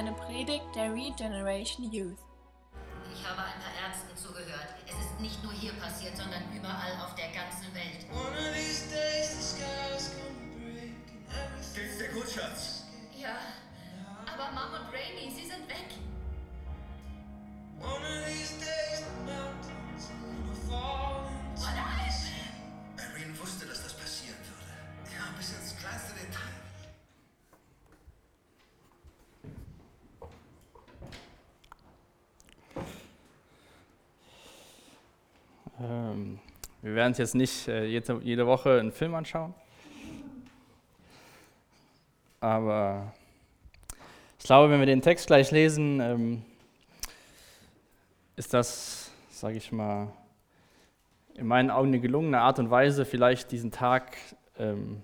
eine Predigt der Regeneration Youth. Ich habe ein paar Ärzten zugehört. Es ist nicht nur hier passiert, sondern überall auf der ganzen Welt. One of these days the sky's gonna break and everything. Geht's dir gut, Schatz? Ja, aber Mom und Rainy, sie sind weg. Wir werden uns jetzt nicht äh, jede, jede Woche einen Film anschauen. Aber ich glaube, wenn wir den Text gleich lesen, ähm, ist das, sage ich mal, in meinen Augen eine gelungene Art und Weise, vielleicht diesen Tag ähm,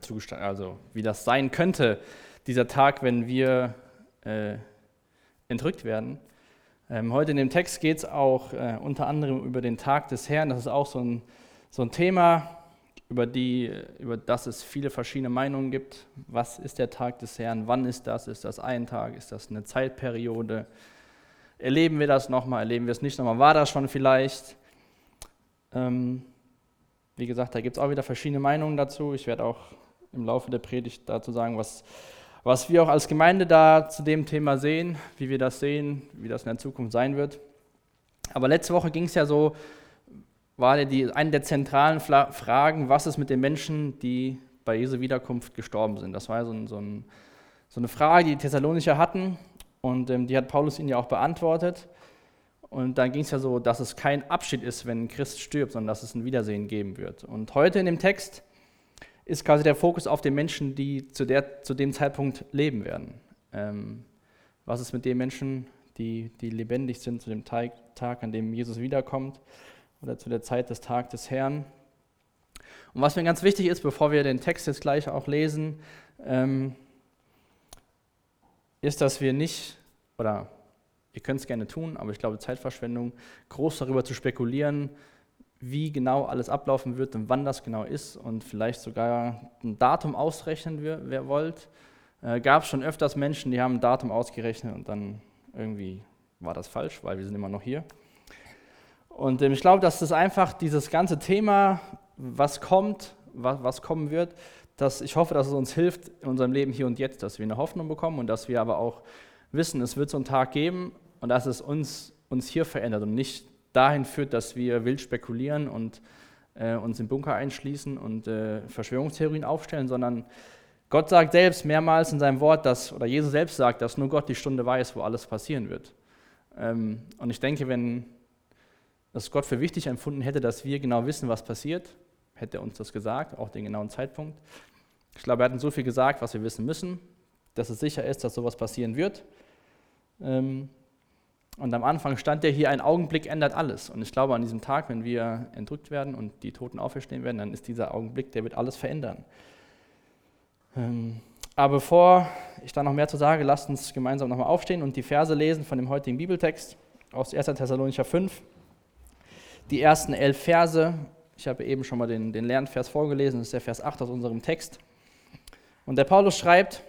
zu gestalten, also wie das sein könnte, dieser Tag, wenn wir äh, entrückt werden. Ähm, heute in dem Text geht es auch äh, unter anderem über den Tag des Herrn. Das ist auch so ein, so ein Thema, über, die, über das es viele verschiedene Meinungen gibt. Was ist der Tag des Herrn? Wann ist das? Ist das ein Tag? Ist das eine Zeitperiode? Erleben wir das nochmal? Erleben wir es nicht nochmal? War das schon vielleicht? Ähm, wie gesagt, da gibt es auch wieder verschiedene Meinungen dazu. Ich werde auch im Laufe der Predigt dazu sagen, was, was wir auch als Gemeinde da zu dem Thema sehen, wie wir das sehen, wie das in der Zukunft sein wird. Aber letzte Woche ging es ja so, war die, eine der zentralen Fla Fragen, was ist mit den Menschen, die bei Jesu Wiederkunft gestorben sind. Das war so, ein, so, ein, so eine Frage, die die Thessalonicher hatten und ähm, die hat Paulus ihnen ja auch beantwortet. Und dann ging es ja so, dass es kein Abschied ist, wenn ein Christ stirbt, sondern dass es ein Wiedersehen geben wird. Und heute in dem Text ist quasi der Fokus auf den Menschen, die zu, der, zu dem Zeitpunkt leben werden. Ähm, was ist mit den Menschen, die, die lebendig sind zu dem Tag, Tag, an dem Jesus wiederkommt oder zu der Zeit des Tages des Herrn? Und was mir ganz wichtig ist, bevor wir den Text jetzt gleich auch lesen, ähm, ist, dass wir nicht, oder ihr könnt es gerne tun, aber ich glaube Zeitverschwendung, groß darüber zu spekulieren, wie genau alles ablaufen wird und wann das genau ist und vielleicht sogar ein Datum ausrechnen, wer, wollt. Äh, Gab es schon öfters Menschen, die haben ein Datum ausgerechnet und dann irgendwie war das falsch, weil wir sind immer noch hier. Und ähm, ich glaube, dass das einfach dieses ganze Thema, was kommt, was, was kommen wird, dass ich hoffe, dass es uns hilft in unserem Leben hier und jetzt, dass wir eine Hoffnung bekommen und dass wir aber auch wissen, es wird so einen Tag geben und dass es uns, uns hier verändert und nicht dahin führt, dass wir wild spekulieren und äh, uns im Bunker einschließen und äh, Verschwörungstheorien aufstellen, sondern Gott sagt selbst mehrmals in seinem Wort, dass, oder Jesus selbst sagt, dass nur Gott die Stunde weiß, wo alles passieren wird. Ähm, und ich denke, wenn das Gott für wichtig empfunden hätte, dass wir genau wissen, was passiert, hätte er uns das gesagt, auch den genauen Zeitpunkt. Ich glaube, er hat uns so viel gesagt, was wir wissen müssen, dass es sicher ist, dass sowas passieren wird. Ähm, und am Anfang stand ja hier, ein Augenblick ändert alles. Und ich glaube, an diesem Tag, wenn wir entrückt werden und die Toten auferstehen werden, dann ist dieser Augenblick, der wird alles verändern. Ähm, aber bevor ich da noch mehr zu sage, lasst uns gemeinsam nochmal aufstehen und die Verse lesen von dem heutigen Bibeltext aus 1. Thessalonicher 5. Die ersten elf Verse, ich habe eben schon mal den, den Lernvers vorgelesen, das ist der Vers 8 aus unserem Text. Und der Paulus schreibt,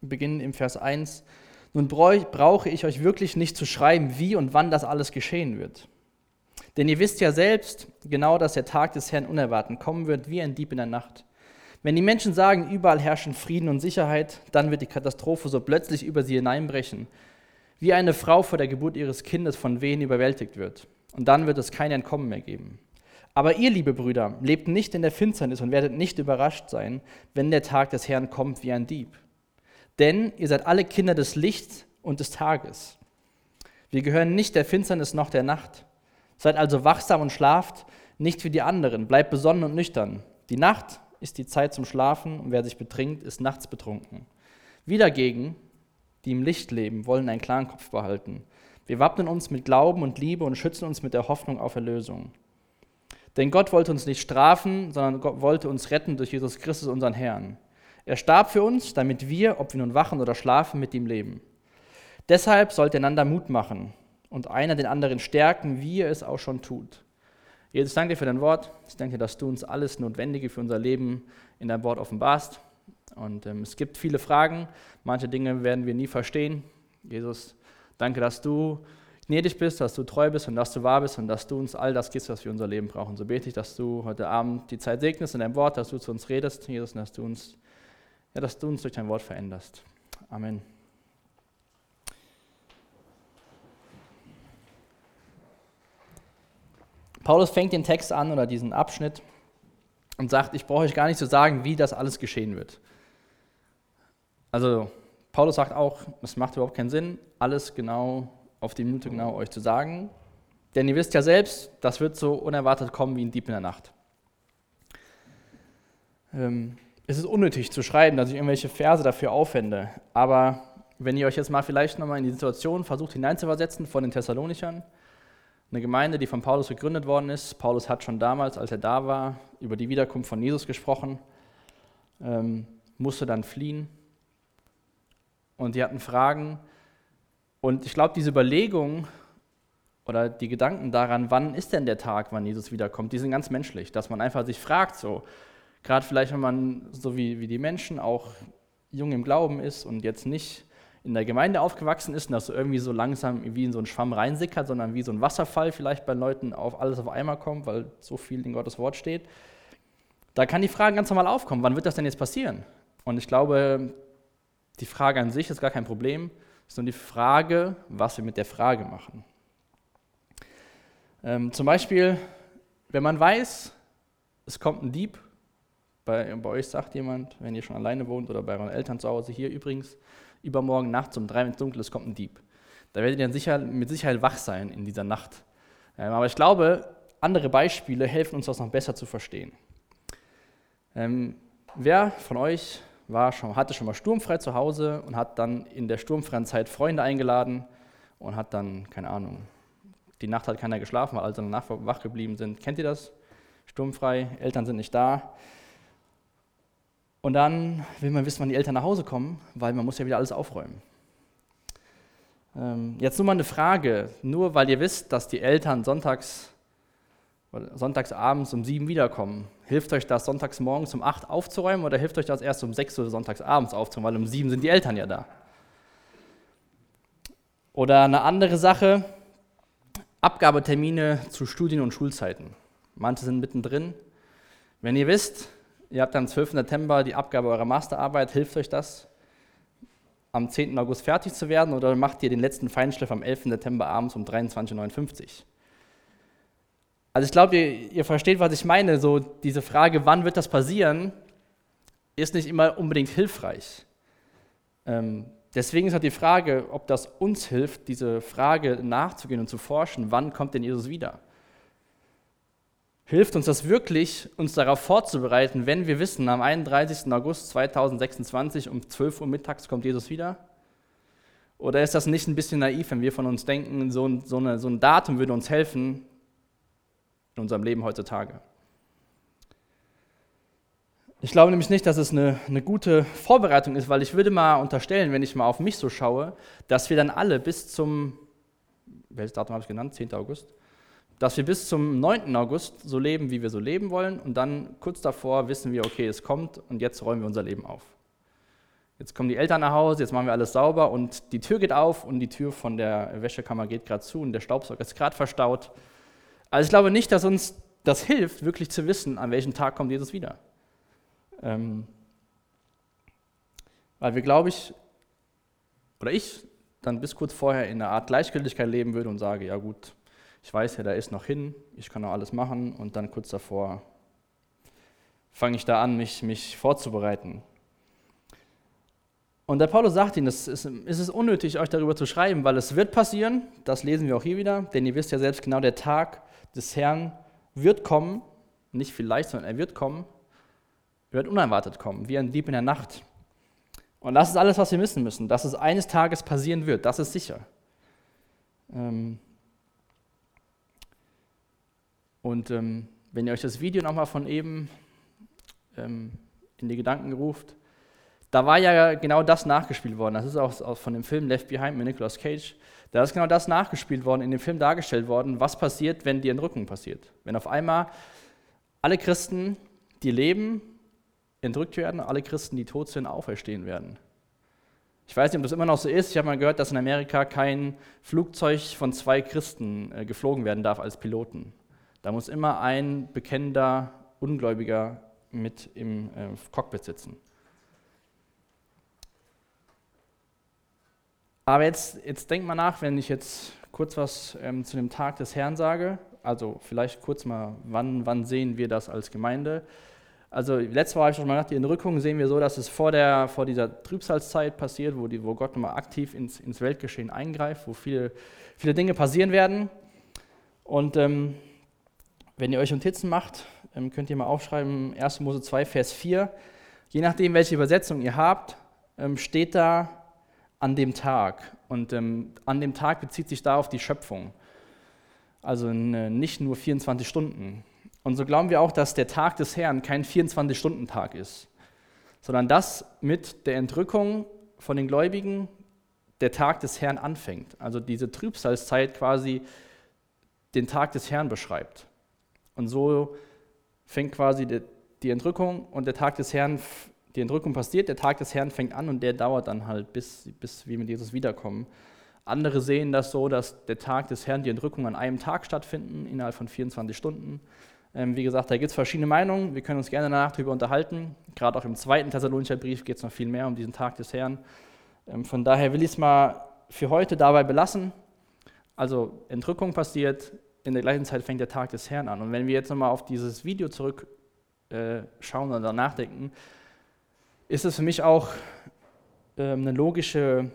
beginnen im Vers 1, nun brauche ich euch wirklich nicht zu schreiben, wie und wann das alles geschehen wird. Denn ihr wisst ja selbst genau, dass der Tag des Herrn unerwartet kommen wird, wie ein Dieb in der Nacht. Wenn die Menschen sagen, überall herrschen Frieden und Sicherheit, dann wird die Katastrophe so plötzlich über sie hineinbrechen, wie eine Frau vor der Geburt ihres Kindes von Wehen überwältigt wird. Und dann wird es kein Entkommen mehr geben. Aber ihr, liebe Brüder, lebt nicht in der Finsternis und werdet nicht überrascht sein, wenn der Tag des Herrn kommt wie ein Dieb. Denn ihr seid alle Kinder des Lichts und des Tages. Wir gehören nicht der Finsternis noch der Nacht. Seid also wachsam und schlaft, nicht wie die anderen. Bleibt besonnen und nüchtern. Die Nacht ist die Zeit zum Schlafen und wer sich betrinkt, ist nachts betrunken. Wir dagegen, die im Licht leben, wollen einen klaren Kopf behalten. Wir wappnen uns mit Glauben und Liebe und schützen uns mit der Hoffnung auf Erlösung. Denn Gott wollte uns nicht strafen, sondern Gott wollte uns retten durch Jesus Christus, unseren Herrn. Er starb für uns, damit wir, ob wir nun wachen oder schlafen, mit ihm leben. Deshalb sollt ihr einander Mut machen und einer den anderen stärken, wie ihr es auch schon tut. Jesus, danke dir für dein Wort. Ich danke dir, dass du uns alles Notwendige für unser Leben in deinem Wort offenbarst. Und ähm, es gibt viele Fragen. Manche Dinge werden wir nie verstehen. Jesus, danke, dass du gnädig bist, dass du treu bist und dass du wahr bist und dass du uns all das gibst, was wir unser Leben brauchen. So bete ich, dass du heute Abend die Zeit segnest in deinem Wort, dass du zu uns redest, Jesus, und dass du uns, ja, dass du uns durch dein Wort veränderst. Amen. Paulus fängt den Text an oder diesen Abschnitt und sagt, ich brauche euch gar nicht zu sagen, wie das alles geschehen wird. Also Paulus sagt auch, es macht überhaupt keinen Sinn, alles genau auf die Minute genau euch zu sagen, denn ihr wisst ja selbst, das wird so unerwartet kommen wie ein Dieb in der Nacht. Ähm, es ist unnötig zu schreiben, dass ich irgendwelche Verse dafür aufwende, aber wenn ihr euch jetzt mal vielleicht nochmal in die Situation versucht hineinzuversetzen von den Thessalonichern, eine Gemeinde, die von Paulus gegründet worden ist. Paulus hat schon damals, als er da war, über die Wiederkunft von Jesus gesprochen, ähm, musste dann fliehen. Und die hatten Fragen. Und ich glaube, diese Überlegung oder die Gedanken daran, wann ist denn der Tag, wann Jesus wiederkommt, die sind ganz menschlich. Dass man einfach sich fragt, so, gerade vielleicht, wenn man so wie, wie die Menschen auch jung im Glauben ist und jetzt nicht in der Gemeinde aufgewachsen ist und das irgendwie so langsam wie in so einen Schwamm reinsickert, sondern wie so ein Wasserfall vielleicht bei Leuten auf alles auf einmal kommt, weil so viel in Gottes Wort steht. Da kann die Frage ganz normal aufkommen, wann wird das denn jetzt passieren? Und ich glaube, die Frage an sich ist gar kein Problem, nur die Frage, was wir mit der Frage machen. Ähm, zum Beispiel, wenn man weiß, es kommt ein Dieb, bei, bei euch sagt jemand, wenn ihr schon alleine wohnt oder bei euren Eltern zu Hause, hier übrigens, übermorgen nachts um drei, wenn es dunkel ist, kommt ein Dieb. Da werdet ihr dann sicher, mit Sicherheit wach sein in dieser Nacht. Ähm, aber ich glaube, andere Beispiele helfen uns das noch besser zu verstehen. Ähm, wer von euch war schon, hatte schon mal sturmfrei zu Hause und hat dann in der sturmfreien Zeit Freunde eingeladen und hat dann, keine Ahnung, die Nacht hat keiner geschlafen, weil alle danach wach geblieben sind. Kennt ihr das? Sturmfrei, Eltern sind nicht da. Und dann will man wissen, wann die Eltern nach Hause kommen, weil man muss ja wieder alles aufräumen. Ähm, jetzt nur mal eine Frage, nur weil ihr wisst, dass die Eltern sonntags, sonntagsabends um sieben wiederkommen, hilft euch das sonntags morgens um acht aufzuräumen oder hilft euch das erst um sechs Uhr sonntagsabends aufzuräumen, weil um sieben sind die Eltern ja da? Oder eine andere Sache, Abgabetermine zu Studien- und Schulzeiten. Manche sind mittendrin. Wenn ihr wisst, Ihr habt am 12. September die Abgabe eurer Masterarbeit. Hilft euch das, am 10. August fertig zu werden oder macht ihr den letzten Feinschliff am 11. September abends um 23.59 Uhr? Also ich glaube, ihr, ihr, versteht, was ich meine. So diese Frage, wann wird das passieren, ist nicht immer unbedingt hilfreich. Ähm, deswegen ist halt die Frage, ob das uns hilft, diese Frage nachzugehen und zu forschen, wann kommt denn Jesus wieder? Hilft uns das wirklich, uns darauf vorzubereiten, wenn wir wissen, am 31. August 2026 um 12 Uhr mittags kommt Jesus wieder? Oder ist das nicht ein bisschen naiv, wenn wir von uns denken, so ein, so eine, so ein Datum würde uns helfen in unserem Leben heutzutage? Ich glaube nämlich nicht, dass es eine, eine, gute Vorbereitung ist, weil ich würde mal unterstellen, wenn ich mal auf mich so schaue, dass wir dann alle bis zum, welches Datum habe ich genannt? 10. August? Dass wir bis zum 9. August so leben, wie wir so leben wollen und dann kurz davor wissen wir, okay, es kommt und jetzt räumen wir unser Leben auf. Jetzt kommen die Eltern nach Hause, jetzt machen wir alles sauber und die Tür geht auf und die Tür von der Wäschekammer geht gerade zu und der Staubsauger ist gerade verstaut. Also ich glaube nicht, dass uns das hilft, wirklich zu wissen, an welchem Tag kommt Jesus wieder. Ähm, weil wir, glaube ich, oder ich dann bis kurz vorher in einer Art Gleichgültigkeit leben würde und sage, ja gut, ich weiß ja, da ist noch hin, ich kann noch alles machen und dann kurz davor fange ich da an, mich, mich vorzubereiten. Und der Paulus sagt ihnen, es ist, es ist unnötig, euch darüber zu schreiben, weil es wird passieren, das lesen wir auch hier wieder, denn ihr wisst ja selbst genau, der Tag des Herrn wird kommen, nicht vielleicht, sondern er wird kommen, er wird unerwartet kommen, wie ein Dieb in der Nacht. Und das ist alles, was wir wissen müssen, dass es eines Tages passieren wird, das ist sicher. Ähm, und ähm, wenn ihr euch das Video nochmal von eben ähm, in die Gedanken ruft, Da war ja genau das nachgespielt worden. Das ist auch von dem Film Left Behind mit Nicolas Cage. Da ist genau das nachgespielt worden, in dem Film dargestellt worden, was passiert, wenn die Entrückung passiert. Wenn auf einmal alle Christen, die leben, entrückt werden, alle Christen, die tot sind, auferstehen werden. Ich weiß nicht, ob das immer noch so ist. Ich habe mal gehört, dass in Amerika kein Flugzeug von zwei Christen äh, geflogen werden darf als Piloten. Da muss immer ein bekennender Ungläubiger mit im äh, Cockpit sitzen. Aber jetzt, jetzt denkt mal nach, wenn ich jetzt kurz was ähm, zu dem Tag des Herrn sage. Also vielleicht kurz mal, wann, wann sehen wir das als Gemeinde? Also letztes Mal habe ich schon mal gesagt, die Entrückung sehen wir so, dass es vor, der, vor dieser Trübsalzeit passiert, wo, die, wo Gott nochmal aktiv ins, ins Weltgeschehen eingreift, wo viele, viele Dinge passieren werden. Und ähm, wenn ihr euch Notizen macht, ähm, könnt ihr mal aufschreiben, 1. Mose 2, Vers 4. Je nachdem, welche Übersetzung ihr habt, ähm, steht da an dem Tag. Und ähm, an dem Tag bezieht sich da auf die Schöpfung. Also nicht nur 24 Stunden. Und so glauben wir auch, dass der Tag des Herrn kein 24-Stunden-Tag ist, sondern dass mit der Entrückung von den Gläubigen der Tag des Herrn anfängt. Also diese Trübsalzeit quasi den Tag des Herrn beschreibt. Und so fängt quasi die, die Entrückung und der Tag des Herrn, die Entrückung passiert, der Tag des Herrn fängt an und der dauert dann halt, bis, bis wir mit Jesus wiederkommen. Andere sehen das so, dass der Tag des Herrn, die Entrückung an einem Tag stattfinden, innerhalb von 24 Stunden. Ähm, wie gesagt, da gibt es verschiedene Meinungen. Wir können uns gerne danach darüber unterhalten. Gerade auch im zweiten Thessalonicher Brief geht es noch viel mehr um diesen Tag des Herrn. Ähm, von daher will ich es mal für heute dabei belassen. Also Entrückung passiert, in der gleichen Zeit fängt der Tag des Herrn an. Und wenn wir jetzt nochmal auf dieses Video zurückschauen äh, oder nachdenken, ist es für mich auch äh, eine logische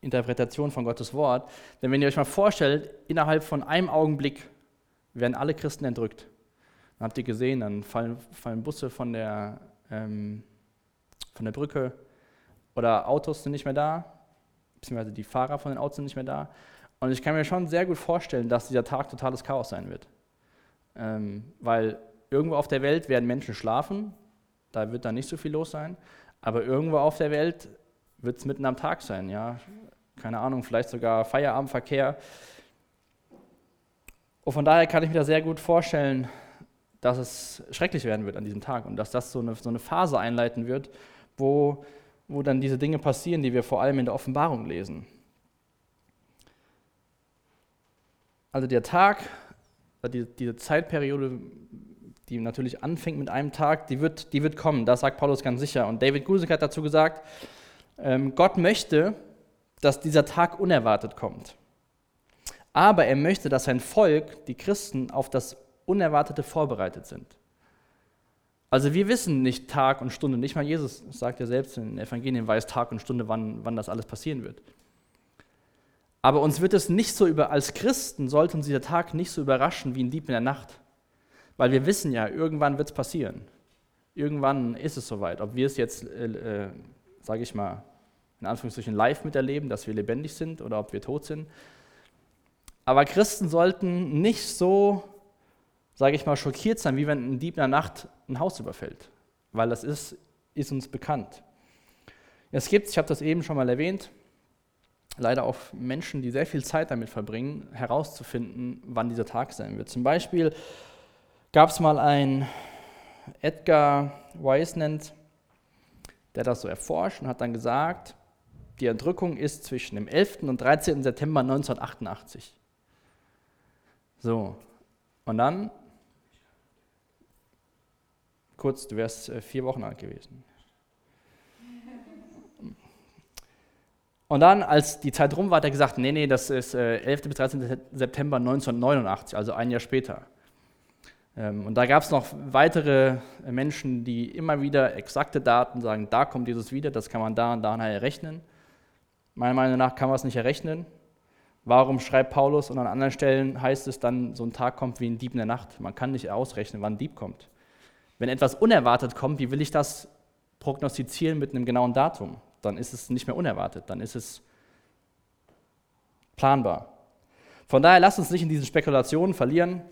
Interpretation von Gottes Wort. Denn wenn ihr euch mal vorstellt, innerhalb von einem Augenblick werden alle Christen entrückt. Dann habt ihr gesehen, dann fallen, fallen Busse von der, ähm, von der Brücke oder Autos sind nicht mehr da, beziehungsweise die Fahrer von den Autos sind nicht mehr da. Und ich kann mir schon sehr gut vorstellen, dass dieser Tag totales Chaos sein wird. Ähm, weil irgendwo auf der Welt werden Menschen schlafen, da wird dann nicht so viel los sein, aber irgendwo auf der Welt wird es mitten am Tag sein, ja. Keine Ahnung, vielleicht sogar Feierabendverkehr. Und von daher kann ich mir da sehr gut vorstellen, dass es schrecklich werden wird an diesem Tag und dass das so eine, so eine Phase einleiten wird, wo, wo dann diese Dinge passieren, die wir vor allem in der Offenbarung lesen. Also der Tag, die, diese Zeitperiode, die natürlich anfängt mit einem Tag, die wird, die wird kommen, das sagt Paulus ganz sicher. Und David Guzik hat dazu gesagt, ähm, Gott möchte, dass dieser Tag unerwartet kommt. Aber er möchte, dass sein Volk, die Christen, auf das Unerwartete vorbereitet sind. Also wir wissen nicht Tag und Stunde, nicht mal Jesus sagt ja selbst in den Evangelien, weiß Tag und Stunde, wann, wann das alles passieren wird. Aber uns wird es nicht so über, als Christen sollte uns dieser Tag nicht so überraschen wie ein Dieb in der Nacht. Weil wir wissen ja, irgendwann wird es passieren. Irgendwann ist es soweit. Ob wir es jetzt, äh, äh, sage ich mal, in Anführungsstrichen live miterleben, dass wir lebendig sind oder ob wir tot sind, aber Christen sollten nicht so, sage ich mal, schockiert sein, wie wenn ein Dieb in der Nacht ein Haus überfällt, weil das ist, ist uns bekannt. Es gibt, ich habe das eben schon mal erwähnt, leider auch Menschen, die sehr viel Zeit damit verbringen, herauszufinden, wann dieser Tag sein wird. Zum Beispiel gab es mal einen Edgar Weisnant, der das so erforscht und hat dann gesagt, die Entrückung ist zwischen dem 11. und 13. September 1988. So, und dann, kurz, du wärst äh, vier Wochen alt gewesen. Und dann, als die Zeit rum war, hat er gesagt, nee, nee, das ist äh, 11. bis 13. September 1989, also ein Jahr später. Ähm, und da gab es noch weitere Menschen, die immer wieder exakte Daten sagen, da kommt Jesus wieder, das kann man da und da errechnen. Meiner Meinung nach kann man es nicht errechnen. Warum schreibt Paulus und an anderen Stellen heißt es dann, so ein Tag kommt wie ein Dieb in der Nacht? Man kann nicht ausrechnen, wann ein Dieb kommt. Wenn etwas unerwartet kommt, wie will ich das prognostizieren mit einem genauen Datum? Dann ist es nicht mehr unerwartet, dann ist es planbar. Von daher lasst uns nicht in diesen Spekulationen verlieren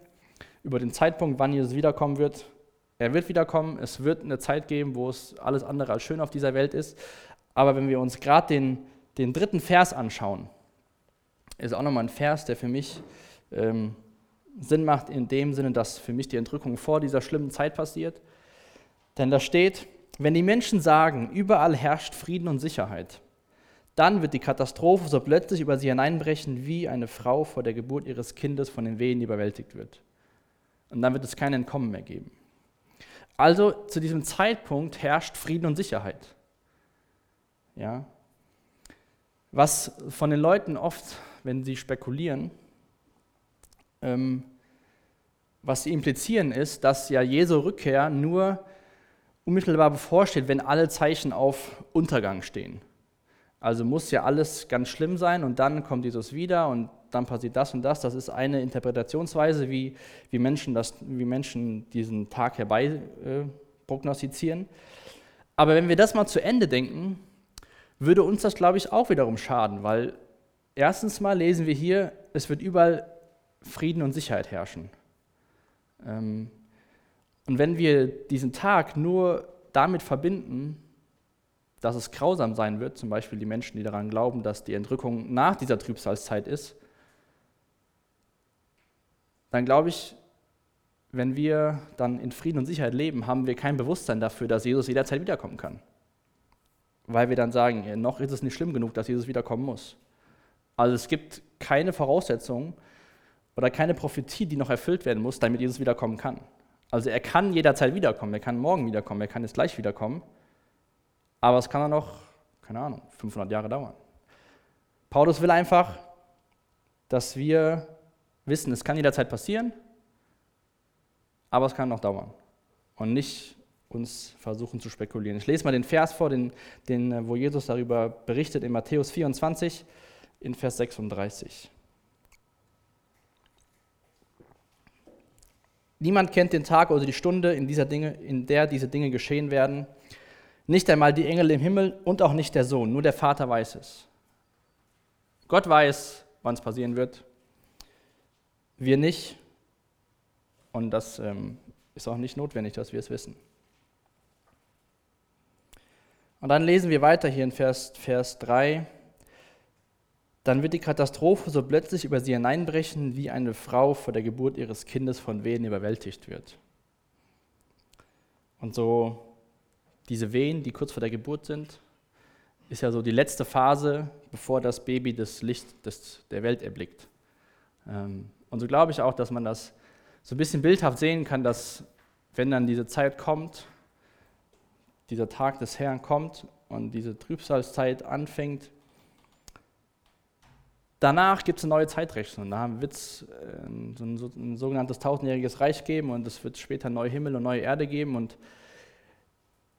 über den Zeitpunkt, wann Jesus wiederkommen wird. Er wird wiederkommen, es wird eine Zeit geben, wo es alles andere als schön auf dieser Welt ist. Aber wenn wir uns gerade den, den dritten Vers anschauen, ist auch nochmal ein Vers, der für mich ähm, Sinn macht, in dem Sinne, dass für mich die Entrückung vor dieser schlimmen Zeit passiert. Denn da steht, wenn die Menschen sagen, überall herrscht Frieden und Sicherheit, dann wird die Katastrophe so plötzlich über sie hineinbrechen, wie eine Frau vor der Geburt ihres Kindes von den Wehen überwältigt wird. Und dann wird es kein Entkommen mehr geben. Also zu diesem Zeitpunkt herrscht Frieden und Sicherheit. Ja. Was von den Leuten oft, wenn sie spekulieren, ähm, was sie implizieren, ist, dass ja Jesu Rückkehr nur unmittelbar bevorsteht, wenn alle Zeichen auf Untergang stehen. Also muss ja alles ganz schlimm sein und dann kommt Jesus wieder und dann passiert das und das. Das ist eine Interpretationsweise, wie, wie, Menschen, das, wie Menschen diesen Tag herbei äh, prognostizieren. Aber wenn wir das mal zu Ende denken, würde uns das, glaube ich, auch wiederum schaden, weil erstens mal lesen wir hier, es wird überall Frieden und Sicherheit herrschen. Ähm, und wenn wir diesen Tag nur damit verbinden, dass es grausam sein wird, zum Beispiel die Menschen, die daran glauben, dass die Entrückung nach dieser Trübsalzeit ist, dann glaube ich, wenn wir dann in Frieden und Sicherheit leben, haben wir kein Bewusstsein dafür, dass Jesus jederzeit wiederkommen kann. Weil wir dann sagen, noch ist es nicht schlimm genug, dass Jesus wiederkommen muss. Also es gibt keine Voraussetzungen oder keine Prophetie, die noch erfüllt werden muss, damit Jesus wiederkommen kann. Also er kann jederzeit wiederkommen, er kann morgen wiederkommen, er kann jetzt gleich wiederkommen, aber es kann dann noch, keine Ahnung, 500 Jahre dauern. Paulus will einfach, dass wir wissen, es kann jederzeit passieren, aber es kann noch dauern. Und nicht uns versuchen zu spekulieren. Ich lese mal den Vers vor, den, den, wo Jesus darüber berichtet in Matthäus 24 in Vers 36. Niemand kennt den Tag oder die Stunde, in, dieser Dinge, in der diese Dinge geschehen werden. Nicht einmal die Engel im Himmel und auch nicht der Sohn, nur der Vater weiß es. Gott weiß, wann es passieren wird. Wir nicht. Und das ähm, ist auch nicht notwendig, dass wir es wissen. Und dann lesen wir weiter hier in Vers, Vers 3. Dann wird die Katastrophe so plötzlich über sie hineinbrechen, wie eine Frau vor der Geburt ihres Kindes von Wehen überwältigt wird. Und so diese Wehen, die kurz vor der Geburt sind, ist ja so die letzte Phase, bevor das Baby das Licht des, der Welt erblickt. Ähm, und so glaube ich auch, dass man das so ein bisschen bildhaft sehen kann, dass wenn dann diese Zeit kommt, dieser Tag des Herrn kommt und diese Trübsalzeit anfängt, Danach gibt es eine neue Zeitrechnung. Da wird es äh, so ein, so ein sogenanntes tausendjähriges Reich geben und es wird später neue Himmel und neue Erde geben und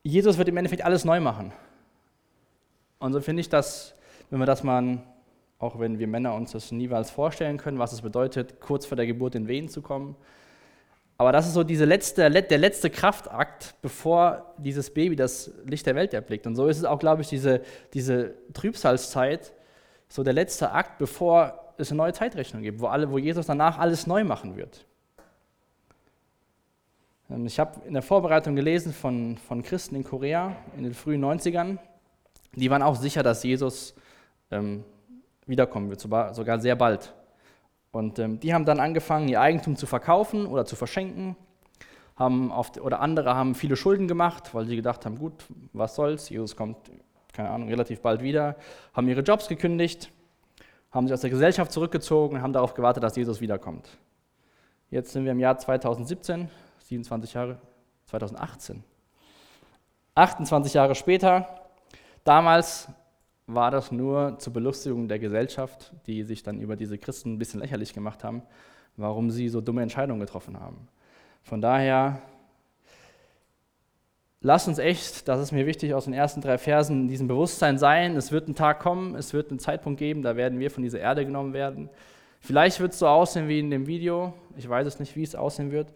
Jesus wird im Endeffekt alles neu machen. Und so finde ich das, wenn wir das mal, auch wenn wir Männer uns das niemals vorstellen können, was es bedeutet, kurz vor der Geburt in Wehen zu kommen. Aber das ist so diese letzte, der letzte Kraftakt, bevor dieses Baby das Licht der Welt erblickt. Und so ist es auch, glaube ich, diese, diese Trübsalzeit, so der letzte Akt, bevor es eine neue Zeitrechnung gibt, wo, alle, wo Jesus danach alles neu machen wird. Ähm, ich habe in der Vorbereitung gelesen von, von Christen in Korea in den frühen 90ern, die waren auch sicher, dass Jesus ähm, wiederkommen wird, sogar, sehr bald. Und ähm, die haben dann angefangen, ihr Eigentum zu verkaufen oder zu verschenken. Haben auf, oder andere haben viele Schulden gemacht, weil sie gedacht haben, gut, was soll's, Jesus kommt keine Ahnung, relativ bald wieder, haben ihre Jobs gekündigt, haben sich aus der Gesellschaft zurückgezogen und haben darauf gewartet, dass Jesus wiederkommt. Jetzt sind wir im Jahr 2017, 27 Jahre, 2018. 28 Jahre später, damals war das nur zur Belustigung der Gesellschaft, die sich dann über diese Christen ein bisschen lächerlich gemacht haben, warum sie so dumme Entscheidungen getroffen haben. Von daher Lass uns echt, das ist mir wichtig, aus den ersten drei Versen in diesem Bewusstsein sein. Es wird ein Tag kommen, es wird einen Zeitpunkt geben, da werden wir von dieser Erde genommen werden. Vielleicht wird es so aussehen wie in dem Video. Ich weiß es nicht, wie es aussehen wird.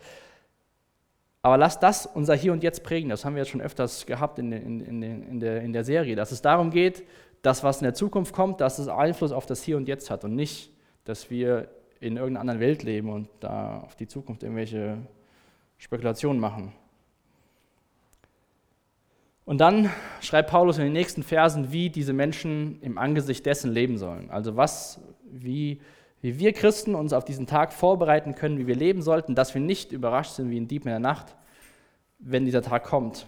Aber lass das unser Hier und Jetzt prägen. Das haben wir jetzt schon öfters gehabt in, in, in, der, in der Serie, dass es darum geht, dass was in der Zukunft kommt, dass es Einfluss auf das Hier und Jetzt hat und nicht, dass wir in irgendeiner anderen Welt leben und da auf die Zukunft irgendwelche Spekulationen machen. Und dann schreibt Paulus in den nächsten Versen, wie diese Menschen im Angesicht dessen leben sollen. Also was, wie, wie wir Christen uns auf diesen Tag vorbereiten können, wie wir leben sollten, dass wir nicht überrascht sind wie ein Dieb in der Nacht, wenn dieser Tag kommt.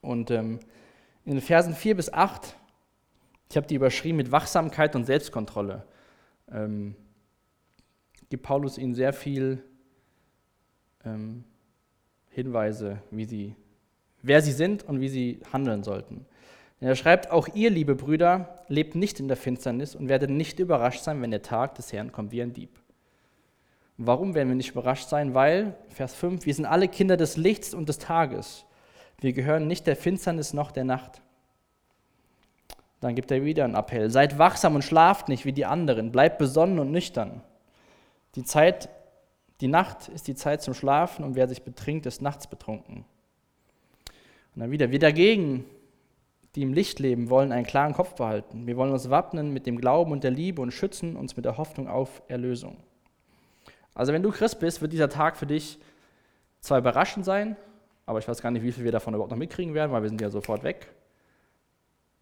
Und ähm, in den Versen 4 bis 8, ich habe die überschrieben mit Wachsamkeit und Selbstkontrolle, ähm, gibt Paulus ihnen sehr viel ähm, Hinweise, wie sie wer sie sind und wie sie handeln sollten. Denn er schreibt, auch ihr, liebe Brüder, lebt nicht in der Finsternis und werdet nicht überrascht sein, wenn der Tag des Herrn kommt wie ein Dieb. Warum werden wir nicht überrascht sein? Weil, Vers 5, wir sind alle Kinder des Lichts und des Tages. Wir gehören nicht der Finsternis noch der Nacht. Dann gibt er wieder einen Appell. Seid wachsam und schlaft nicht wie die anderen. Bleibt besonnen und nüchtern. Die Zeit, die Nacht ist die Zeit zum Schlafen und wer sich betrinkt, ist nachts betrunken. Und dann wieder, wir dagegen, die im Licht leben, wollen einen klaren Kopf behalten. Wir wollen uns wappnen mit dem Glauben und der Liebe und schützen uns mit der Hoffnung auf Erlösung. Also wenn du Christ bist, wird dieser Tag für dich zwar überraschend sein, aber ich weiß gar nicht, wie viel wir davon überhaupt noch mitkriegen werden, weil wir sind ja sofort weg.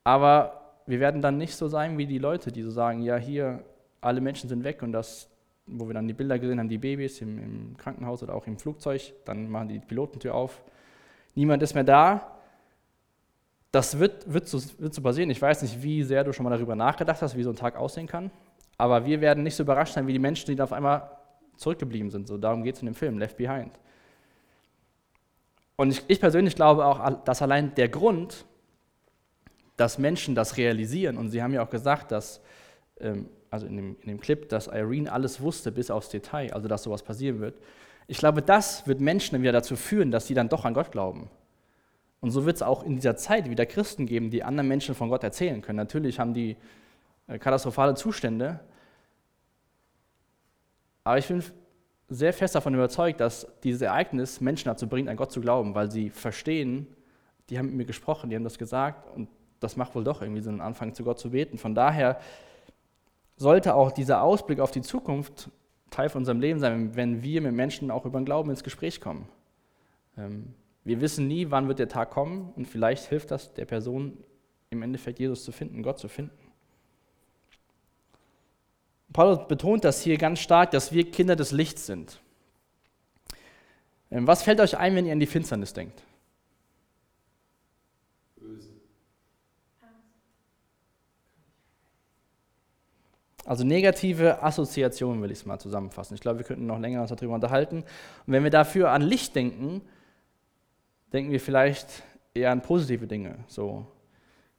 Aber wir werden dann nicht so sein wie die Leute, die so sagen, ja hier, alle Menschen sind weg und das, wo wir dann die Bilder gesehen haben, die Babys im, im Krankenhaus oder auch im Flugzeug, dann machen die Pilotentür auf niemand ist mehr da. Das wird, wird, so, wird so passieren. Ich weiß nicht, wie sehr du schon mal darüber nachgedacht hast, wie so ein Tag aussehen kann. Aber wir werden nicht so überrascht sein wie die Menschen, die da auf einmal zurückgeblieben sind. So, darum geht es in dem Film, Left Behind. Und ich, ich persönlich glaube auch, dass allein der Grund, dass Menschen das realisieren, und sie haben ja auch gesagt, dass, ähm, also in dem, in dem Clip, dass Irene alles wusste bis aufs Detail, also dass sowas passieren wird, ich glaube, das wird Menschen wieder dazu führen, dass sie dann doch an Gott glauben. Und so wird es auch in dieser Zeit wieder Christen geben, die anderen Menschen von Gott erzählen können. Natürlich haben die äh, katastrophale Zustände, aber ich bin sehr fest davon überzeugt, dass dieses Ereignis Menschen dazu bringt, an Gott zu glauben, weil sie verstehen, die haben mit mir gesprochen, die haben das gesagt und das macht wohl doch irgendwie so einen Anfang zu Gott zu beten. Von daher sollte auch dieser Ausblick auf die Zukunft Teil von unserem Leben sein, wenn wir mit Menschen auch über den Glauben ins Gespräch kommen. Ähm, wir wissen nie, wann wird der Tag kommen und vielleicht hilft das der Person im Endeffekt Jesus zu finden, Gott zu finden. Paulus betont das hier ganz stark, dass wir Kinder des Lichts sind. Ähm, was fällt euch ein, wenn ihr an die Finsternis denkt? Also negative Assoziationen will ich es mal zusammenfassen. Ich glaube, wir könnten noch länger uns darüber unterhalten. Und wenn wir dafür an Licht denken, denken wir vielleicht eher an positive Dinge. So,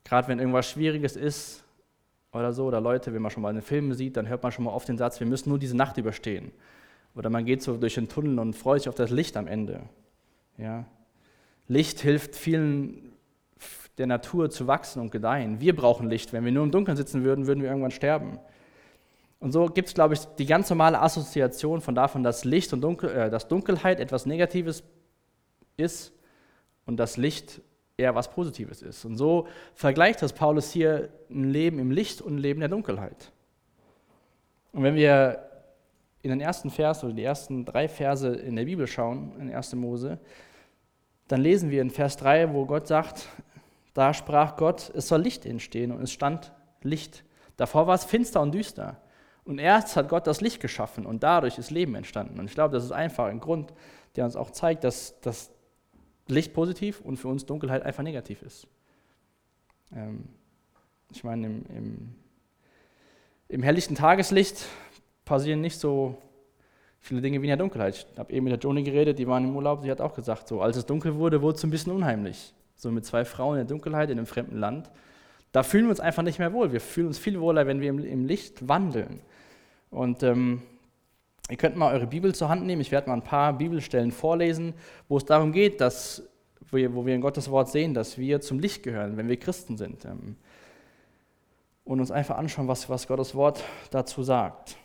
gerade wenn irgendwas Schwieriges ist oder so, oder Leute, wenn man schon mal einen Film sieht, dann hört man schon mal oft den Satz, wir müssen nur diese Nacht überstehen. Oder man geht so durch den Tunnel und freut sich auf das Licht am Ende. Ja. Licht hilft vielen der Natur zu wachsen und gedeihen. Wir brauchen Licht. Wenn wir nur im Dunkeln sitzen würden, würden wir irgendwann sterben. Und so gibt es, glaube ich, die ganz normale Assoziation von davon, dass Licht und Dunkel, äh, dass Dunkelheit etwas Negatives ist und das Licht eher was Positives ist. Und so vergleicht das Paulus hier ein Leben im Licht und ein Leben der Dunkelheit. Und wenn wir in den ersten Vers oder die ersten drei Verse in der Bibel schauen, in 1. Mose, dann lesen wir in Vers 3, wo Gott sagt, da sprach Gott, es soll Licht entstehen und es stand Licht. Davor war es finster und düster. Und erst hat Gott das Licht geschaffen und dadurch ist Leben entstanden. Und ich glaube, das ist einfach ein Grund, der uns auch zeigt, dass das Licht positiv und für uns Dunkelheit einfach negativ ist. Ähm, ich meine, im, im, im helllichten Tageslicht passieren nicht so viele Dinge wie in der Dunkelheit. Ich habe eben mit der Joni geredet, die waren im Urlaub, sie hat auch gesagt, so als es dunkel wurde, wurde es ein bisschen unheimlich. So mit zwei Frauen in der Dunkelheit in einem fremden Land. Da fühlen wir uns einfach nicht mehr wohl. Wir fühlen uns viel wohler, wenn wir im, im Licht wandeln. Und ähm, ihr könnt mal eure Bibel zur Hand nehmen. Ich werde mal ein paar Bibelstellen vorlesen, wo es darum geht, dass wo wir, wo wir in Gottes Wort sehen, dass wir zum Licht gehören, wenn wir Christen sind. Ähm, und uns einfach anschauen, was, was Gottes Wort dazu sagt.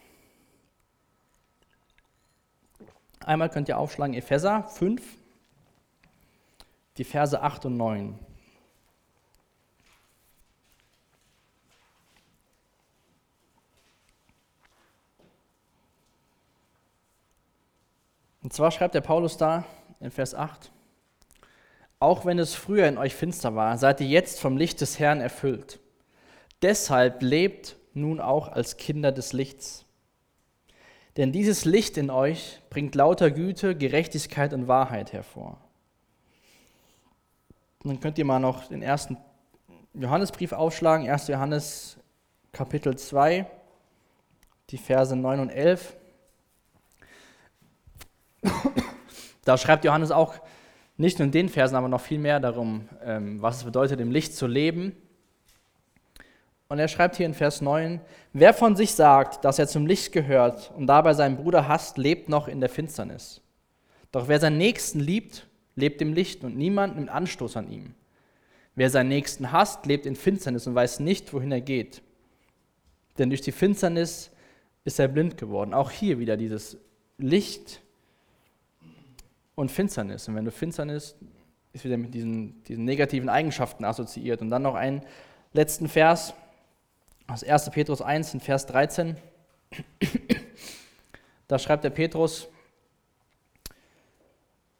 Einmal könnt ihr aufschlagen Epheser 5, die Verse 8 und 9. Und zwar schreibt der Paulus da in Vers 8, Auch wenn es früher in euch finster war, seid ihr jetzt vom Licht des Herrn erfüllt. Deshalb lebt nun auch als Kinder des Lichts. Denn dieses Licht in euch bringt lauter Güte, Gerechtigkeit und Wahrheit hervor. Und dann könnt ihr mal noch den ersten Johannesbrief aufschlagen, 1. Johannes Kapitel 2, die Verse 9 und 11. Da schreibt Johannes auch nicht nur in den Versen, aber noch viel mehr darum, ähm, was es bedeutet, im Licht zu leben. Und er schreibt hier in Vers 9, wer von sich sagt, dass er zum Licht gehört und dabei seinen Bruder hasst, lebt noch in der Finsternis. Doch wer seinen Nächsten liebt, lebt im Licht und niemand nimmt Anstoß an ihm. Wer seinen Nächsten hasst, lebt in Finsternis und weiß nicht, wohin er geht. Denn durch die Finsternis ist er blind geworden. Auch hier wieder dieses Licht und Finsternis. Und wenn du Finsternis, ist wieder mit diesen, diesen negativen Eigenschaften assoziiert. Und dann noch einen letzten Vers aus 1. Petrus 1 in Vers 13. Da schreibt der Petrus,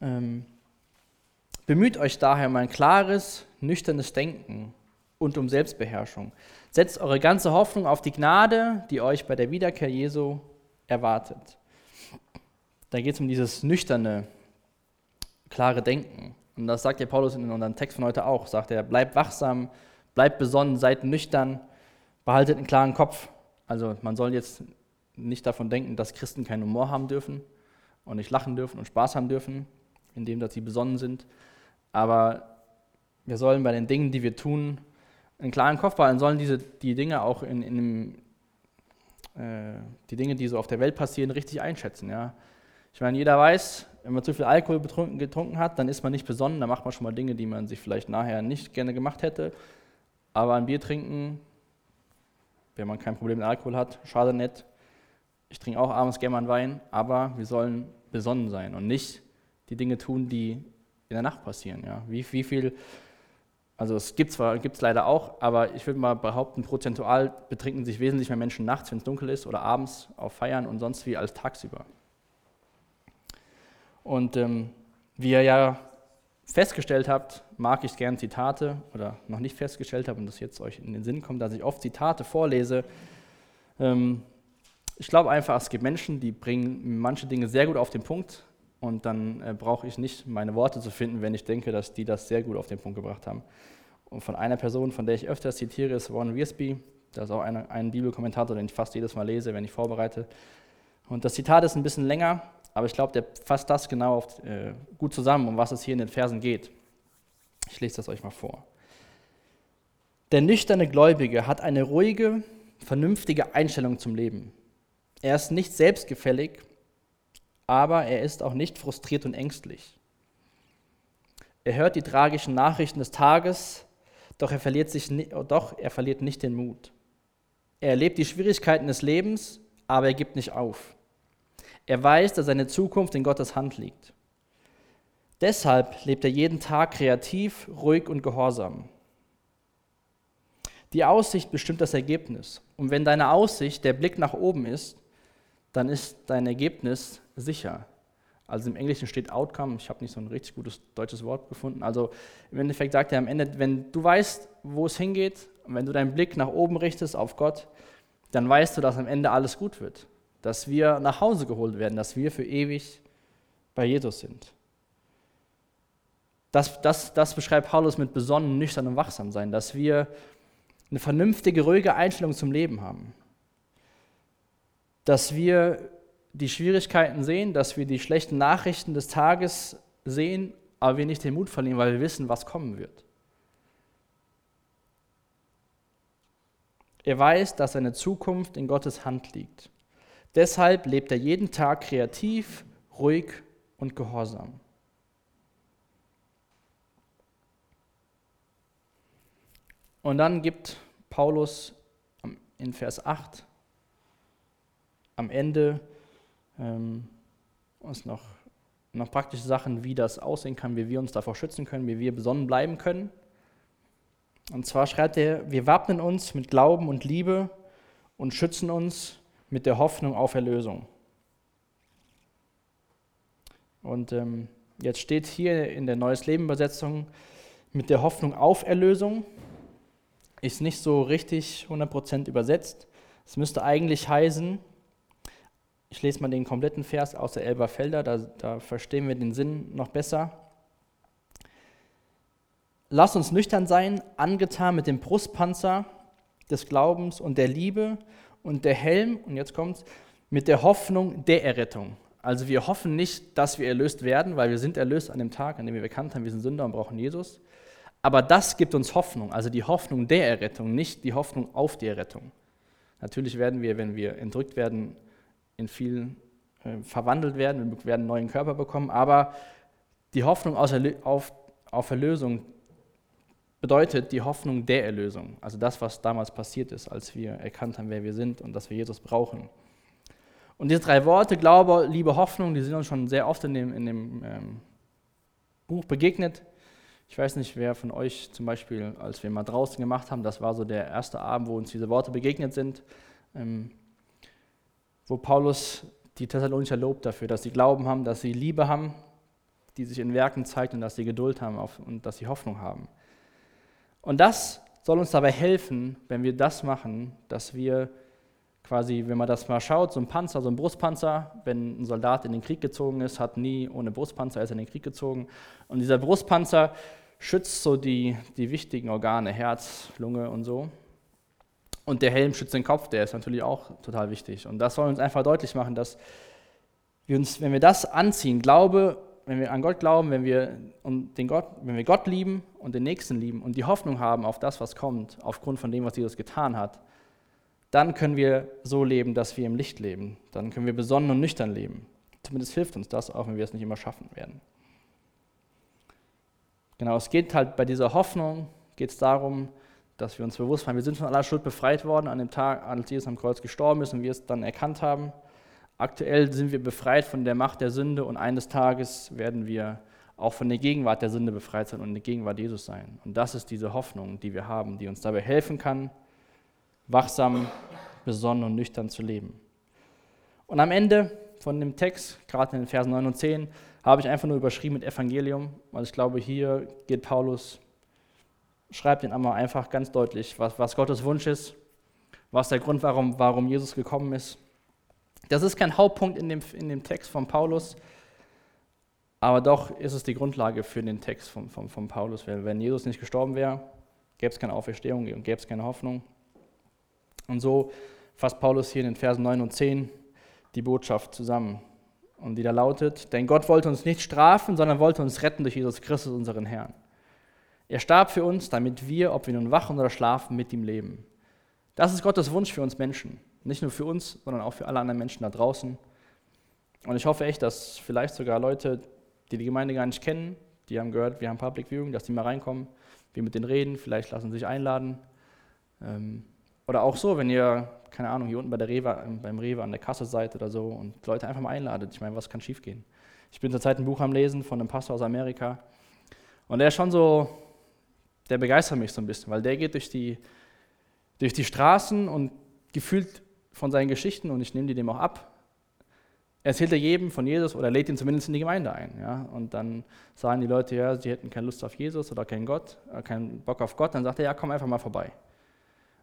ähm, bemüht euch daher um ein klares, nüchternes Denken und um Selbstbeherrschung. Setzt eure ganze Hoffnung auf die Gnade, die euch bei der Wiederkehr Jesu erwartet. Da geht es um dieses nüchterne, klare Denken. Und das sagt ja Paulus in unserem Text von heute auch. Sagt er, bleibt wachsam, bleibt besonnen, seid nüchtern, behaltet einen klaren Kopf. Also man soll jetzt nicht davon denken, dass Christen keinen Humor haben dürfen und nicht lachen dürfen und Spaß haben dürfen, indem dass sie besonnen sind. Aber wir sollen bei den Dingen, die wir tun, einen klaren Kopf behalten, sollen diese, die Dinge auch in, in einem, äh, die Dinge, die so auf der Welt passieren, richtig einschätzen. Ja? Ich meine, jeder weiß, wenn man zu viel Alkohol getrunken hat, dann ist man nicht besonnen, dann macht man schon mal Dinge, die man sich vielleicht nachher nicht gerne gemacht hätte. Aber ein Bier trinken, wenn man kein Problem mit Alkohol hat, schade nicht. Ich trinke auch abends gerne mal einen Wein, aber wir sollen besonnen sein und nicht die Dinge tun, die in der Nacht passieren. Ja? Wie, wie viel, also es gibt zwar gibt's leider auch, aber ich würde mal behaupten, prozentual betrinken sich wesentlich mehr Menschen nachts, wenn es dunkel ist, oder abends auf Feiern und sonst wie als tagsüber. Und ähm, wie ihr ja festgestellt habt, mag ich gern Zitate oder noch nicht festgestellt habt und das jetzt euch in den Sinn kommt, dass ich oft Zitate vorlese. Ähm, ich glaube einfach, es gibt Menschen, die bringen manche Dinge sehr gut auf den Punkt und dann äh, brauche ich nicht meine Worte zu finden, wenn ich denke, dass die das sehr gut auf den Punkt gebracht haben. Und von einer Person, von der ich öfters zitiere, ist Warren Wiersbe. Das ist auch eine, ein Bibelkommentator, den ich fast jedes Mal lese, wenn ich vorbereite. Und das Zitat ist ein bisschen länger, aber ich glaube, der fasst das genau auf, äh, gut zusammen, um was es hier in den Versen geht. Ich lese das euch mal vor. Der nüchterne Gläubige hat eine ruhige, vernünftige Einstellung zum Leben. Er ist nicht selbstgefällig, aber er ist auch nicht frustriert und ängstlich. Er hört die tragischen Nachrichten des Tages, doch er verliert, sich, doch er verliert nicht den Mut. Er erlebt die Schwierigkeiten des Lebens, aber er gibt nicht auf. Er weiß, dass seine Zukunft in Gottes Hand liegt. Deshalb lebt er jeden Tag kreativ, ruhig und gehorsam. Die Aussicht bestimmt das Ergebnis. Und wenn deine Aussicht der Blick nach oben ist, dann ist dein Ergebnis sicher. Also im Englischen steht Outcome, ich habe nicht so ein richtig gutes deutsches Wort gefunden. Also im Endeffekt sagt er am Ende, wenn du weißt, wo es hingeht, wenn du deinen Blick nach oben richtest auf Gott, dann weißt du, dass am Ende alles gut wird dass wir nach Hause geholt werden, dass wir für ewig bei Jesus sind. Das, das, das beschreibt Paulus mit besonnen, nüchtern und wachsam sein, dass wir eine vernünftige, ruhige Einstellung zum Leben haben. Dass wir die Schwierigkeiten sehen, dass wir die schlechten Nachrichten des Tages sehen, aber wir nicht den Mut verlieren, weil wir wissen, was kommen wird. Er weiß, dass seine Zukunft in Gottes Hand liegt. Deshalb lebt er jeden Tag kreativ, ruhig und gehorsam. Und dann gibt Paulus in Vers 8 am Ende ähm, uns noch, noch praktische Sachen, wie das aussehen kann, wie wir uns davor schützen können, wie wir besonnen bleiben können. Und zwar schreibt er, wir wappnen uns mit Glauben und Liebe und schützen uns mit der Hoffnung auf Erlösung. Und ähm, Jetzt steht hier in der Neues Leben Übersetzung mit der Hoffnung auf Erlösung. Ist nicht so richtig 100% übersetzt. Es müsste eigentlich heißen, ich lese mal den kompletten Vers aus der Elberfelder, da, da verstehen wir den Sinn noch besser. Lass uns nüchtern sein, angetan mit dem Brustpanzer des Glaubens und der Liebe und der Helm, und jetzt kommt's, mit der Hoffnung der Errettung. Also wir hoffen nicht, dass wir erlöst werden, weil wir sind erlöst an dem Tag, an dem wir bekannt haben, wir sind Sünder und brauchen Jesus. Aber das gibt uns Hoffnung, also die Hoffnung der Errettung, nicht die Hoffnung auf die Errettung. Natürlich werden wir, wenn wir entrückt werden, in viel äh, verwandelt werden, wir werden einen neuen Körper bekommen, aber die Hoffnung auf, auf Erlösung bedeutet die Hoffnung der Erlösung, also das, was damals passiert ist, als wir erkannt haben, wer wir sind und dass wir Jesus brauchen. Und diese drei Worte, Glaube, Liebe, Hoffnung, die sind uns schon sehr oft in dem, in dem ähm, Buch begegnet. Ich weiß nicht, wer von euch zum Beispiel, als wir mal draußen gemacht haben, das war so der erste Abend, wo uns diese Worte begegnet sind, ähm, wo Paulus die Thessalonicher lobt dafür, dass sie Glauben haben, dass sie Liebe haben, die sich in Werken zeigt und dass sie Geduld haben und dass sie Hoffnung haben. Und das soll uns dabei helfen, wenn wir das machen, dass wir quasi, wenn man das mal schaut, so ein Panzer, so ein Brustpanzer, wenn ein Soldat in den Krieg gezogen ist, hat nie ohne Brustpanzer, er ist in den Krieg gezogen. Und dieser Brustpanzer schützt so die, die wichtigen Organe, Herz, Lunge und so. Und der Helm schützt den Kopf, der ist natürlich auch total wichtig. Und das soll uns einfach deutlich machen, dass wir uns, wenn wir das anziehen, Glaube, wenn wir an Gott glauben, wenn wir, und den Gott, wenn wir Gott lieben und den Nächsten lieben und die Hoffnung haben auf das, was kommt, aufgrund von dem, was Jesus getan hat, dann können wir so leben, dass wir im Licht leben. Dann können wir besonnen und nüchtern leben. Zumindest hilft uns das, auch wenn wir es nicht immer schaffen werden. Genau, es geht halt bei dieser Hoffnung, geht es darum, dass wir uns bewusst machen, wir sind von aller Schuld befreit worden an dem Tag, als Jesus am Kreuz gestorben ist und wir es dann erkannt haben. Aktuell sind wir befreit von der Macht der Sünde und eines Tages werden wir auch von der Gegenwart der Sünde befreit sein und in der Gegenwart Jesus sein. Und das ist diese Hoffnung, die wir haben, die uns dabei helfen kann, wachsam, besonnen und nüchtern zu leben. Und am Ende von dem Text, gerade in den Versen 9 und 10, habe ich einfach nur überschrieben mit Evangelium, weil ich glaube, hier geht Paulus, schreibt ihn einmal einfach ganz deutlich, was, was Gottes Wunsch ist, was der Grund, warum, warum Jesus gekommen ist. Das ist kein Hauptpunkt in dem, in dem Text von Paulus, aber doch ist es die Grundlage für den Text von, von, von Paulus. Wenn Jesus nicht gestorben wäre, gäbe es keine Auferstehung und gäbe es keine Hoffnung. Und so fasst Paulus hier in den Versen 9 und 10 die Botschaft zusammen. Und die da lautet, denn Gott wollte uns nicht strafen, sondern wollte uns retten durch Jesus Christus, unseren Herrn. Er starb für uns, damit wir, ob wir nun wachen oder schlafen, mit ihm leben. Das ist Gottes Wunsch für uns Menschen. Nicht nur für uns, sondern auch für alle anderen Menschen da draußen. Und ich hoffe echt, dass vielleicht sogar Leute, die die Gemeinde gar nicht kennen, die haben gehört, wir haben Public Viewing, dass die mal reinkommen, wir mit denen reden, vielleicht lassen sie sich einladen. Ähm, oder auch so, wenn ihr, keine Ahnung, hier unten bei der Rewe, ähm, beim Rewe an der Kasse seid oder so und Leute einfach mal einladet. Ich meine, was kann schiefgehen? Ich bin zurzeit ein Buch am Lesen von einem Pastor aus Amerika und der ist schon so, der begeistert mich so ein bisschen, weil der geht durch die, durch die Straßen und gefühlt von seinen Geschichten und ich nehme die dem auch ab. Erzählt er jedem von Jesus oder lädt ihn zumindest in die Gemeinde ein. Ja? Und dann sagen die Leute, ja, sie hätten keine Lust auf Jesus oder keinen Gott, äh, keinen Bock auf Gott. Dann sagt er, ja, komm einfach mal vorbei.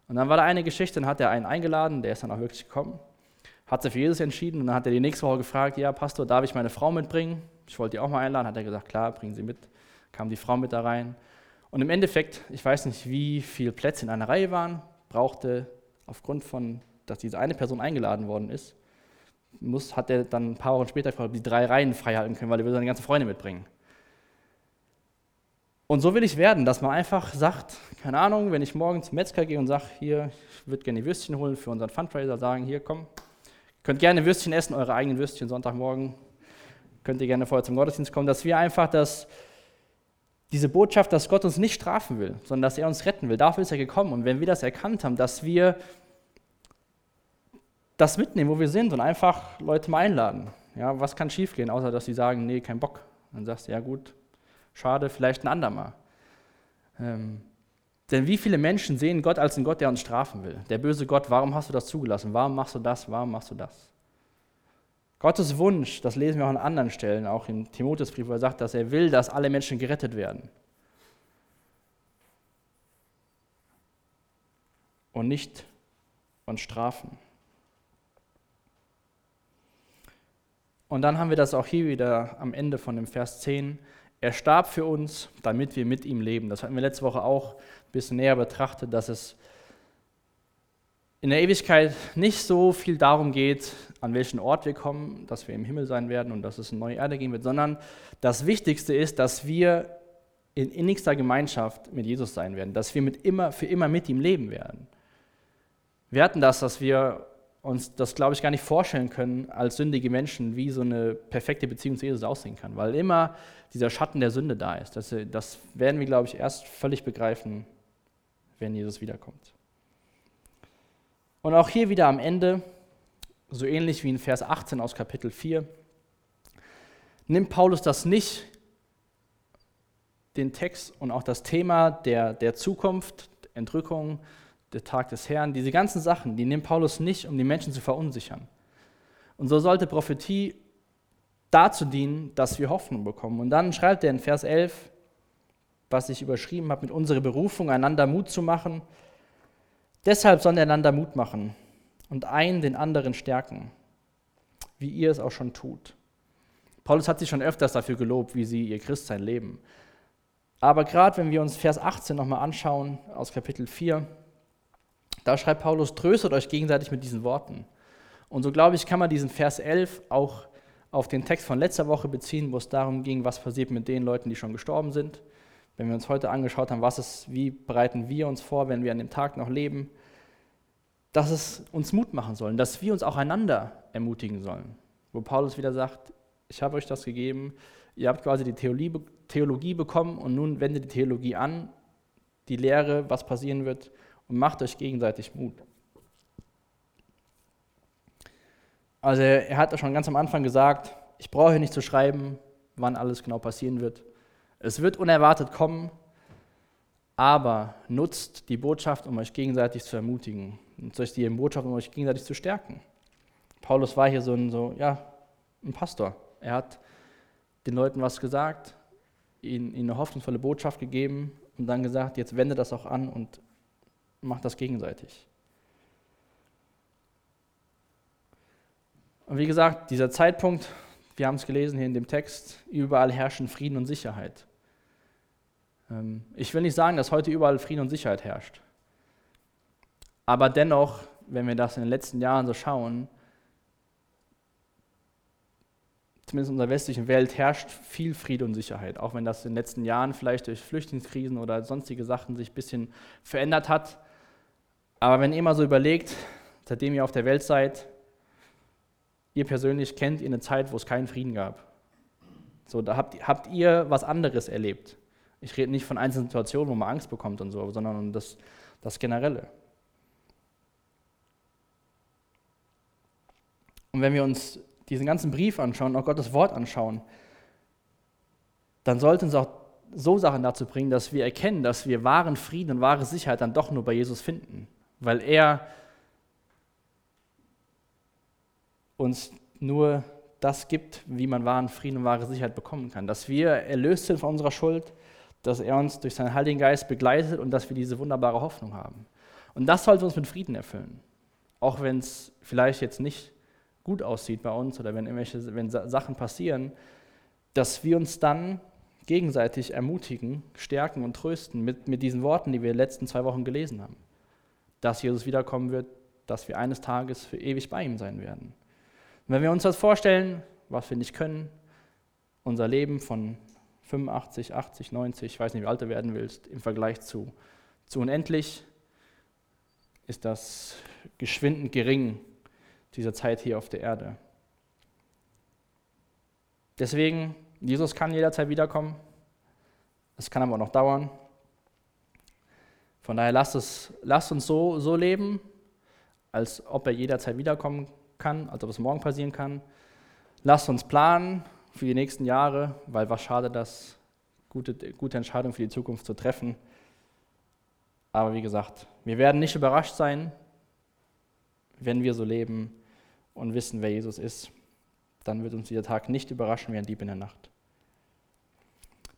Und dann war da eine Geschichte, dann hat er einen eingeladen, der ist dann auch wirklich gekommen, hat sich für Jesus entschieden und dann hat er die nächste Woche gefragt, ja Pastor, darf ich meine Frau mitbringen? Ich wollte die auch mal einladen, hat er gesagt, klar, bringen Sie mit. Kam die Frau mit da rein. Und im Endeffekt, ich weiß nicht, wie viele Plätze in einer Reihe waren, brauchte aufgrund von, dass diese eine Person eingeladen worden ist, muss, hat er dann ein paar Wochen später die drei Reihen frei halten können, weil er will seine ganzen Freunde mitbringen. Und so will ich werden, dass man einfach sagt, keine Ahnung, wenn ich morgen zum Metzger gehe und sage, hier, ich würde gerne Würstchen holen für unseren Fundraiser, sagen, hier, komm, könnt gerne Würstchen essen, eure eigenen Würstchen Sonntagmorgen, könnt ihr gerne vorher zum Gottesdienst kommen, dass wir einfach das, diese Botschaft, dass Gott uns nicht strafen will, sondern dass er uns retten will, dafür ist er gekommen. Und wenn wir das erkannt haben, dass wir das mitnehmen, wo wir sind und einfach Leute mal einladen. Ja, was kann schiefgehen, außer dass sie sagen, nee, kein Bock. Dann sagst du, ja gut, Schade, vielleicht ein andermal. Ähm, denn wie viele Menschen sehen Gott als einen Gott, der uns strafen will? Der böse Gott, warum hast du das zugelassen? Warum machst du das? Warum machst du das? Gottes Wunsch, das lesen wir auch an anderen Stellen, auch im Timotheusbrief, wo er sagt, dass er will, dass alle Menschen gerettet werden. Und nicht von Strafen. Und dann haben wir das auch hier wieder am Ende von dem Vers 10. Er starb für uns, damit wir mit ihm leben. Das hatten wir letzte Woche auch ein bisschen näher betrachtet, dass es in der Ewigkeit nicht so viel darum geht, an welchen Ort wir kommen, dass wir im Himmel sein werden und dass es eine neue Erde geben wird, sondern das Wichtigste ist, dass wir in innigster Gemeinschaft mit Jesus sein werden, dass wir mit immer, für immer mit ihm leben werden. Wir hatten das, dass wir uns das, glaube ich, gar nicht vorstellen können als sündige Menschen, wie so eine perfekte Beziehung zu Jesus aussehen kann, weil immer dieser Schatten der Sünde da ist. Das, das werden wir, glaube ich, erst völlig begreifen, wenn Jesus wiederkommt. Und auch hier wieder am Ende, so ähnlich wie in Vers 18 aus Kapitel 4, nimmt Paulus das nicht, den Text und auch das Thema der, der Zukunft, Entrückung, der Tag des Herrn, diese ganzen Sachen, die nimmt Paulus nicht, um die Menschen zu verunsichern. Und so sollte Prophetie dazu dienen, dass wir Hoffnung bekommen. Und dann schreibt er in Vers 11, was ich überschrieben habe, mit unserer Berufung, einander Mut zu machen. Deshalb sollen einander Mut machen und einen den anderen stärken, wie ihr es auch schon tut. Paulus hat sich schon öfters dafür gelobt, wie sie ihr Christsein leben. Aber gerade wenn wir uns Vers 18 nochmal anschauen aus Kapitel 4, da schreibt Paulus, tröstet euch gegenseitig mit diesen Worten. Und so glaube ich, kann man diesen Vers 11 auch auf den Text von letzter Woche beziehen, wo es darum ging, was passiert mit den Leuten, die schon gestorben sind. Wenn wir uns heute angeschaut haben, was ist, wie bereiten wir uns vor, wenn wir an dem Tag noch leben, dass es uns Mut machen sollen, dass wir uns auch einander ermutigen sollen. Wo Paulus wieder sagt, ich habe euch das gegeben, ihr habt quasi die Theologie, bekommen und nun wendet die Theologie an, die Lehre, was passieren wird, und macht euch gegenseitig Mut. Also er hat schon ganz am Anfang gesagt, ich brauche nicht zu schreiben, wann alles genau passieren wird. Es wird unerwartet kommen, aber nutzt die Botschaft, um euch gegenseitig zu ermutigen. Nutzt euch die Botschaft, um euch gegenseitig zu stärken. Paulus war hier so ein, so, ja, ein Pastor. Er hat den Leuten was gesagt, ihnen, ihnen eine hoffnungsvolle Botschaft gegeben und dann gesagt, jetzt wende das auch an und macht das gegenseitig. Und wie gesagt, dieser Zeitpunkt, wir haben es gelesen hier in dem Text, überall herrschen Frieden und Sicherheit. Ähm, ich will nicht sagen, dass heute überall Frieden und Sicherheit herrscht. Aber dennoch, wenn wir das in den letzten Jahren so schauen, zumindest in unserer westlichen Welt herrscht viel Friede und Sicherheit. Auch wenn das in den letzten Jahren vielleicht durch Flüchtlingskrisen oder sonstige Sachen sich ein bisschen verändert hat, aber wenn ihr mal so überlegt, seitdem ihr auf der Welt seid, ihr persönlich kennt ihr eine Zeit, wo es keinen Frieden gab. So, da habt, habt ihr was anderes erlebt. Ich rede nicht von einzelnen Situationen, wo man Angst bekommt und so, sondern um das, das Generelle. Und wenn wir uns diesen ganzen Brief anschauen, auch Gottes Wort anschauen, dann sollten uns auch so Sachen dazu bringen, dass wir erkennen, dass wir wahren Frieden und wahre Sicherheit dann doch nur bei Jesus finden weil er uns nur das gibt, wie man wahren Frieden und wahre Sicherheit bekommen kann. Dass wir erlöst sind von unserer Schuld, dass er uns durch seinen Heiligen Geist begleitet und dass wir diese wunderbare Hoffnung haben. Und das sollte uns mit Frieden erfüllen. Auch wenn es vielleicht jetzt nicht gut aussieht bei uns oder wenn irgendwelche wenn Sachen passieren, dass wir uns dann gegenseitig ermutigen, stärken und trösten mit, mit diesen Worten, die wir in den letzten zwei Wochen gelesen haben dass Jesus wiederkommen wird, dass wir eines Tages für ewig bei ihm sein werden. Und wenn wir uns das vorstellen, was wir nicht können, unser Leben von 85, 80, 90, ich weiß nicht, wie alt du werden willst, im Vergleich zu, zu unendlich, ist das geschwindend gering, diese Zeit hier auf der Erde. Deswegen, Jesus kann jederzeit wiederkommen. Es kann aber auch noch dauern. Von daher lasst, es, lasst uns so, so leben, als ob er jederzeit wiederkommen kann, als ob es morgen passieren kann. Lasst uns planen für die nächsten Jahre, weil was schade das, gute, gute Entscheidungen für die Zukunft zu treffen. Aber wie gesagt, wir werden nicht überrascht sein, wenn wir so leben und wissen, wer Jesus ist. dann wird uns dieser Tag nicht überraschen wie ein Dieb in der Nacht.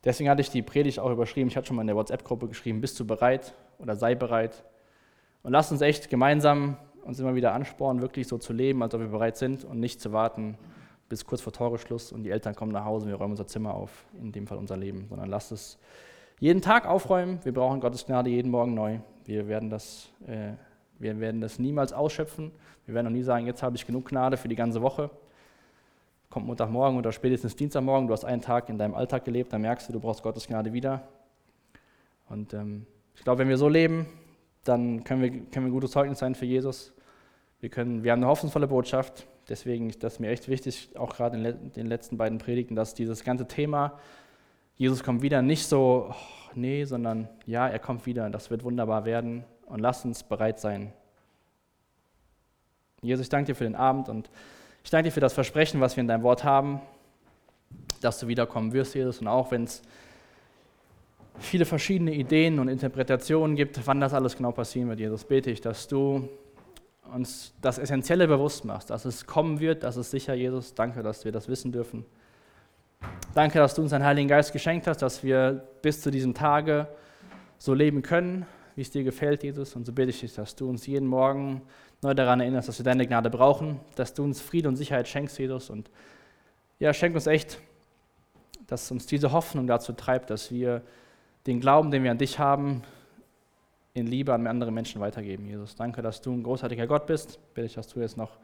Deswegen hatte ich die Predigt auch überschrieben. Ich hatte schon mal in der WhatsApp-Gruppe geschrieben, bist du bereit oder sei bereit. Und lass uns echt gemeinsam uns immer wieder anspornen, wirklich so zu leben, als ob wir bereit sind und nicht zu warten bis kurz vor Toreschluss und die Eltern kommen nach Hause und wir räumen unser Zimmer auf, in dem Fall unser Leben, sondern lass es jeden Tag aufräumen. Wir brauchen Gottes Gnade jeden Morgen neu. Wir werden das, äh, wir werden das niemals ausschöpfen. Wir werden noch nie sagen, jetzt habe ich genug Gnade für die ganze Woche. Kommt Montagmorgen oder spätestens Dienstagmorgen, du hast einen Tag in deinem Alltag gelebt, dann merkst du, du brauchst Gottes Gnade wieder. Und ähm, ich glaube, wenn wir so leben, dann können wir, können wir ein gutes Zeugnis sein für Jesus. Wir, können, wir haben eine hoffnungsvolle Botschaft. Deswegen ist das mir echt wichtig, auch gerade in den letzten beiden Predigten, dass dieses ganze Thema, Jesus kommt wieder, nicht so, oh, nee, sondern ja, er kommt wieder, das wird wunderbar werden und lasst uns bereit sein. Jesus, ich danke dir für den Abend und ich danke dir für das Versprechen, was wir in deinem Wort haben, dass du wiederkommen wirst, Jesus, und auch wenn es viele verschiedene Ideen und Interpretationen gibt, wann das alles genau passieren wird, Jesus, bete ich, dass du uns das Essentielle bewusst machst, dass es kommen wird, dass es sicher, Jesus. Danke, dass wir das wissen dürfen. Danke, dass du uns deinen Heiligen Geist geschenkt hast, dass wir bis zu diesem Tage so leben können, wie es dir gefällt, Jesus. Und so bitte ich dich, dass du uns jeden Morgen neu daran erinnerst, dass wir deine Gnade brauchen, dass du uns Friede und Sicherheit schenkst, Jesus. Und ja, schenk uns echt, dass uns diese Hoffnung dazu treibt, dass wir den Glauben, den wir an dich haben, in Liebe an andere Menschen weitergeben, Jesus. Danke, dass du ein großartiger Gott bist. Bitte ich, dass du jetzt noch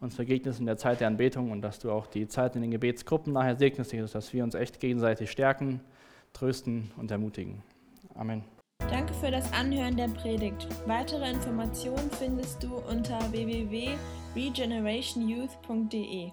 uns vergegnest in der Zeit der Anbetung und dass du auch die Zeit in den Gebetsgruppen nachher segnest, Jesus, dass wir uns echt gegenseitig stärken, trösten und ermutigen. Amen. Danke für das Anhören der Predigt. Weitere Informationen findest du unter www.regenerationyouth.de.